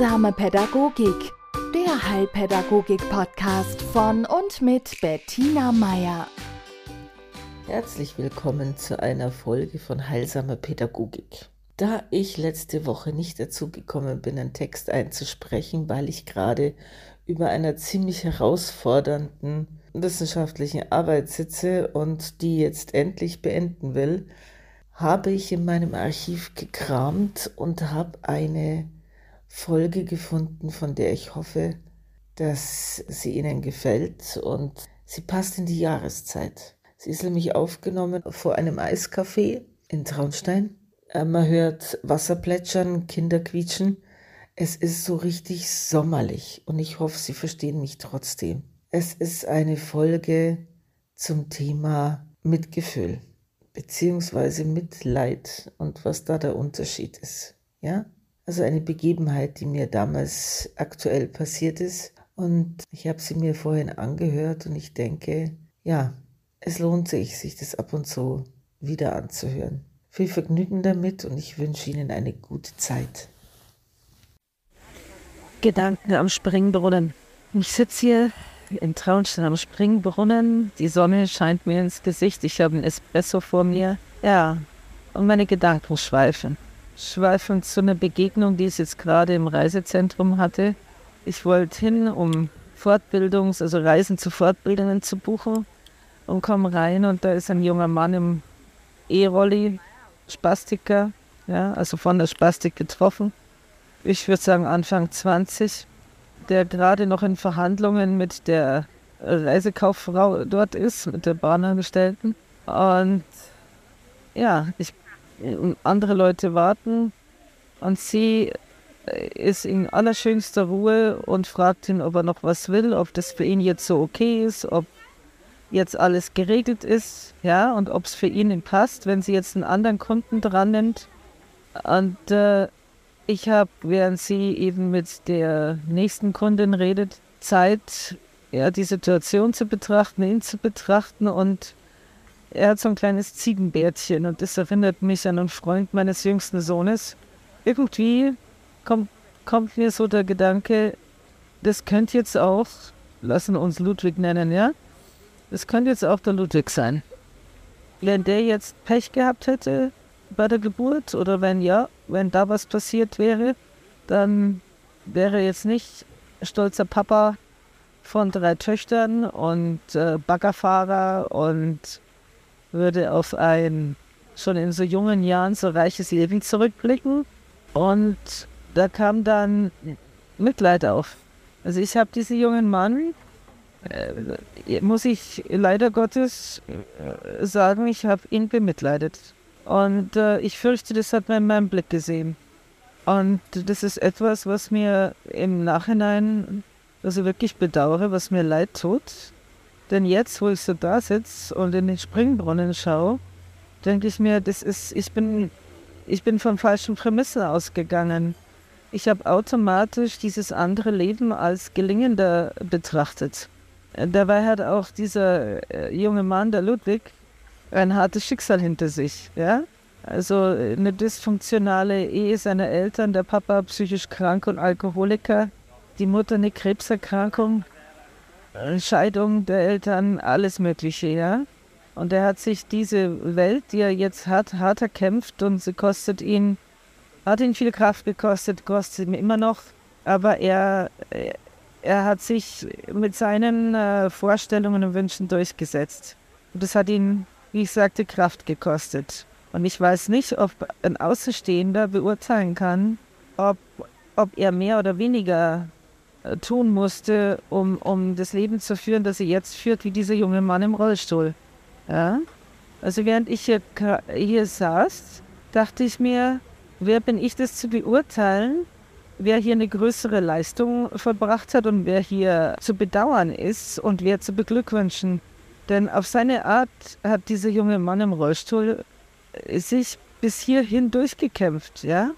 Heilsame Pädagogik, der Heilpädagogik-Podcast von und mit Bettina Meier. Herzlich willkommen zu einer Folge von Heilsame Pädagogik. Da ich letzte Woche nicht dazu gekommen bin, einen Text einzusprechen, weil ich gerade über einer ziemlich herausfordernden wissenschaftlichen Arbeit sitze und die jetzt endlich beenden will, habe ich in meinem Archiv gekramt und habe eine Folge gefunden, von der ich hoffe, dass sie Ihnen gefällt und sie passt in die Jahreszeit. Sie ist nämlich aufgenommen vor einem Eiscafé in Traunstein. Äh, man hört Wasser plätschern, Kinder quietschen. Es ist so richtig sommerlich und ich hoffe, Sie verstehen mich trotzdem. Es ist eine Folge zum Thema Mitgefühl beziehungsweise Mitleid und was da der Unterschied ist. Ja? Also eine Begebenheit, die mir damals aktuell passiert ist. Und ich habe sie mir vorhin angehört und ich denke, ja, es lohnt sich, sich das ab und zu wieder anzuhören. Viel Vergnügen damit und ich wünsche Ihnen eine gute Zeit. Gedanken am Springbrunnen. Ich sitze hier in Traunstein am Springbrunnen. Die Sonne scheint mir ins Gesicht. Ich habe einen Espresso vor mir. Ja, und meine Gedanken schweifen schweifend zu einer Begegnung, die ich jetzt gerade im Reisezentrum hatte. Ich wollte hin, um Fortbildungs-, also Reisen zu Fortbildungen zu buchen und komme rein und da ist ein junger Mann im E-Rolli, Spastiker, ja, also von der Spastik getroffen. Ich würde sagen Anfang 20, der gerade noch in Verhandlungen mit der Reisekauffrau dort ist, mit der Bahnangestellten. Und ja, ich andere Leute warten und sie äh, ist in allerschönster Ruhe und fragt ihn, ob er noch was will, ob das für ihn jetzt so okay ist, ob jetzt alles geregelt ist, ja, und ob es für ihn passt, wenn sie jetzt einen anderen Kunden dran nimmt. Und äh, ich habe, während sie eben mit der nächsten Kundin redet, Zeit, ja, die Situation zu betrachten, ihn zu betrachten und er hat so ein kleines Ziegenbärtchen und das erinnert mich an einen Freund meines jüngsten Sohnes. Irgendwie kommt, kommt mir so der Gedanke, das könnte jetzt auch, lassen uns Ludwig nennen, ja? Das könnte jetzt auch der Ludwig sein. Wenn der jetzt Pech gehabt hätte bei der Geburt oder wenn ja, wenn da was passiert wäre, dann wäre jetzt nicht stolzer Papa von drei Töchtern und äh, Baggerfahrer und würde auf ein schon in so jungen Jahren so reiches Leben zurückblicken. Und da kam dann Mitleid auf. Also ich habe diesen jungen Mann, äh, muss ich leider Gottes äh, sagen, ich habe ihn bemitleidet. Und äh, ich fürchte, das hat man in meinem Blick gesehen. Und das ist etwas, was mir im Nachhinein, also wirklich bedauere, was mir leid tut. Denn jetzt, wo ich so da sitze und in den Springbrunnen schaue, denke ich mir, das ist, ich bin, ich bin von falschen Prämissen ausgegangen. Ich habe automatisch dieses andere Leben als gelingender betrachtet. Dabei hat auch dieser äh, junge Mann, der Ludwig, ein hartes Schicksal hinter sich. Ja? Also eine dysfunktionale Ehe seiner Eltern, der Papa psychisch krank und Alkoholiker, die Mutter eine Krebserkrankung, Scheidung der Eltern, alles Mögliche, ja. Und er hat sich diese Welt, die er jetzt hat, hart erkämpft und sie kostet ihn, hat ihn viel Kraft gekostet, kostet ihm immer noch. Aber er, er hat sich mit seinen äh, Vorstellungen und Wünschen durchgesetzt. Und das hat ihn, wie ich sagte, Kraft gekostet. Und ich weiß nicht, ob ein Außenstehender beurteilen kann, ob, ob er mehr oder weniger tun musste, um, um das Leben zu führen, das sie jetzt führt, wie dieser junge Mann im Rollstuhl. Ja? Also während ich hier, hier saß, dachte ich mir, wer bin ich das zu beurteilen, wer hier eine größere Leistung verbracht hat und wer hier zu bedauern ist und wer zu beglückwünschen. Denn auf seine Art hat dieser junge Mann im Rollstuhl äh, sich bis hierhin durchgekämpft, ja.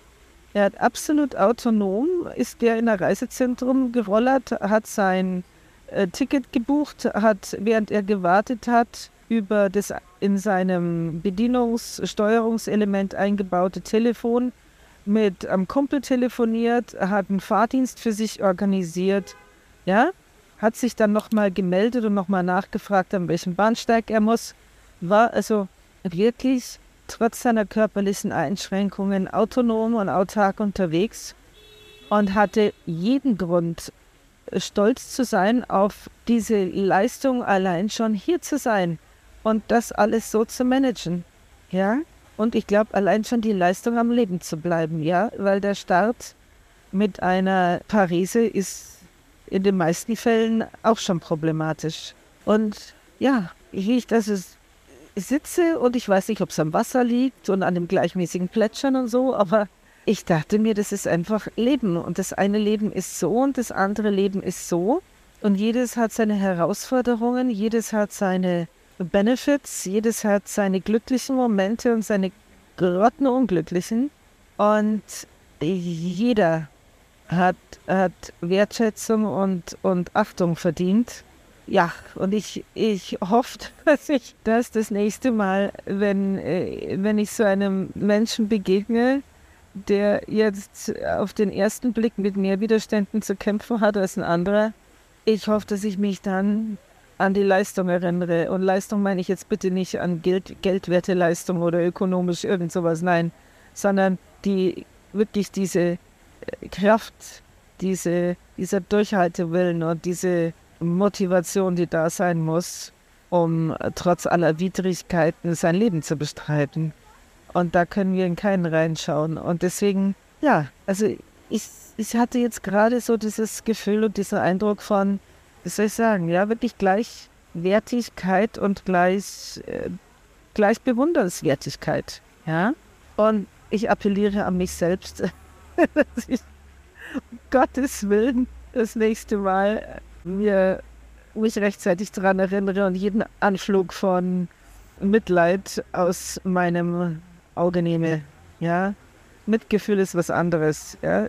Er hat absolut autonom, ist der in ein Reisezentrum gerollert, hat sein äh, Ticket gebucht, hat, während er gewartet hat, über das in seinem Bedienungssteuerungselement eingebaute Telefon mit einem Kumpel telefoniert, hat einen Fahrdienst für sich organisiert, ja, hat sich dann nochmal gemeldet und nochmal nachgefragt, an welchem Bahnsteig er muss, war also wirklich trotz seiner körperlichen Einschränkungen autonom und autark unterwegs und hatte jeden Grund, stolz zu sein auf diese Leistung allein schon hier zu sein und das alles so zu managen. Ja, und ich glaube allein schon die Leistung am Leben zu bleiben, ja, weil der Start mit einer Parise ist in den meisten Fällen auch schon problematisch. Und ja, ich das sitze und ich weiß nicht, ob es am Wasser liegt und an dem gleichmäßigen Plätschern und so, aber ich dachte mir, das ist einfach Leben und das eine Leben ist so und das andere Leben ist so. Und jedes hat seine Herausforderungen, jedes hat seine Benefits, jedes hat seine glücklichen Momente und seine grottenunglücklichen und jeder hat, hat Wertschätzung und, und Achtung verdient ja, und ich, ich hoffe, dass ich das das nächste Mal, wenn, äh, wenn ich so einem Menschen begegne, der jetzt auf den ersten Blick mit mehr Widerständen zu kämpfen hat als ein anderer, ich hoffe, dass ich mich dann an die Leistung erinnere. Und Leistung meine ich jetzt bitte nicht an Geld, geldwerte Leistung oder ökonomisch irgend sowas, nein, sondern die wirklich diese äh, Kraft, diese, dieser Durchhaltewillen und diese Motivation, die da sein muss, um trotz aller Widrigkeiten sein Leben zu bestreiten. Und da können wir in keinen reinschauen. Und deswegen, ja, also ich, ich hatte jetzt gerade so dieses Gefühl und diesen Eindruck von, wie soll ich sagen, ja, wirklich Gleichwertigkeit und gleich, äh, gleich Bewundernswertigkeit. Ja? Und ich appelliere an mich selbst, dass ich um Gottes Willen das nächste Mal mir mich rechtzeitig daran erinnere und jeden Anflug von Mitleid aus meinem Auge nehme. Ja, Mitgefühl ist was anderes. Ja,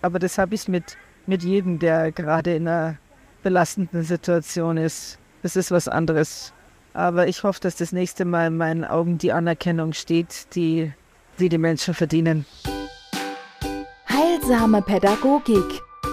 aber das habe ich mit, mit jedem, der gerade in einer belastenden Situation ist. Das ist was anderes. Aber ich hoffe, dass das nächste Mal in meinen Augen die Anerkennung steht, die, die die Menschen verdienen. Heilsame Pädagogik